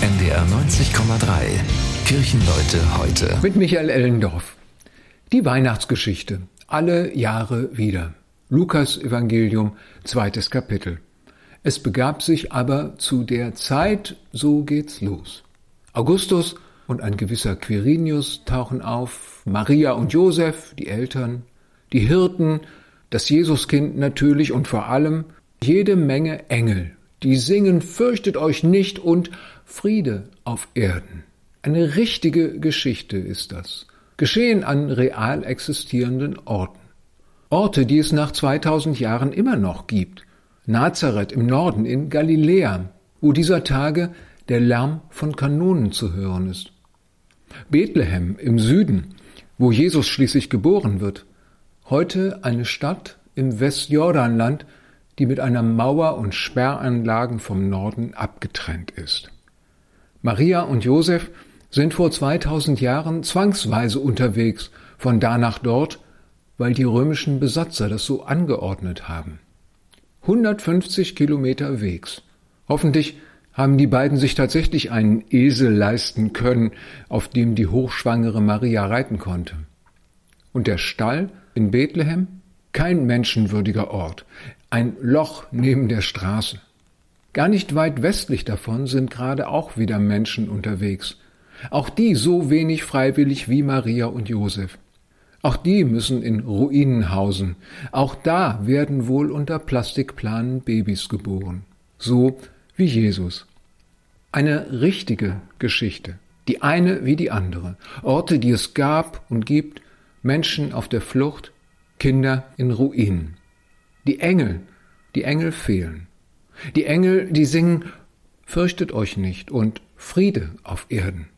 NDR 90,3. Kirchenleute heute. Mit Michael Ellendorf. Die Weihnachtsgeschichte. Alle Jahre wieder. Lukas Evangelium, zweites Kapitel. Es begab sich aber zu der Zeit, so geht's los. Augustus und ein gewisser Quirinius tauchen auf, Maria und Josef, die Eltern, die Hirten, das Jesuskind natürlich und vor allem jede Menge Engel, die singen Fürchtet euch nicht und Friede auf Erden. Eine richtige Geschichte ist das. Geschehen an real existierenden Orten. Orte, die es nach 2000 Jahren immer noch gibt. Nazareth im Norden, in Galiläa, wo dieser Tage der Lärm von Kanonen zu hören ist. Bethlehem im Süden, wo Jesus schließlich geboren wird. Heute eine Stadt im Westjordanland, die mit einer Mauer und Sperranlagen vom Norden abgetrennt ist. Maria und Josef sind vor 2000 Jahren zwangsweise unterwegs, von da nach dort, weil die römischen Besatzer das so angeordnet haben. 150 Kilometer Wegs. Hoffentlich haben die beiden sich tatsächlich einen Esel leisten können, auf dem die hochschwangere Maria reiten konnte. Und der Stall in Bethlehem? Kein menschenwürdiger Ort, ein Loch neben der Straße. Gar nicht weit westlich davon sind gerade auch wieder Menschen unterwegs. Auch die so wenig freiwillig wie Maria und Josef. Auch die müssen in Ruinen hausen. Auch da werden wohl unter Plastikplanen Babys geboren. So wie Jesus. Eine richtige Geschichte. Die eine wie die andere. Orte, die es gab und gibt, Menschen auf der Flucht, Kinder in Ruinen. Die Engel, die Engel fehlen. Die Engel, die singen, fürchtet euch nicht und Friede auf Erden.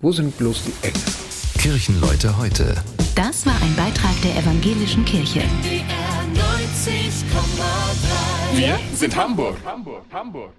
Wo sind bloß die Engel? Kirchenleute heute. Das war ein Beitrag der evangelischen Kirche. Wir sind Hamburg. Hamburg, Hamburg.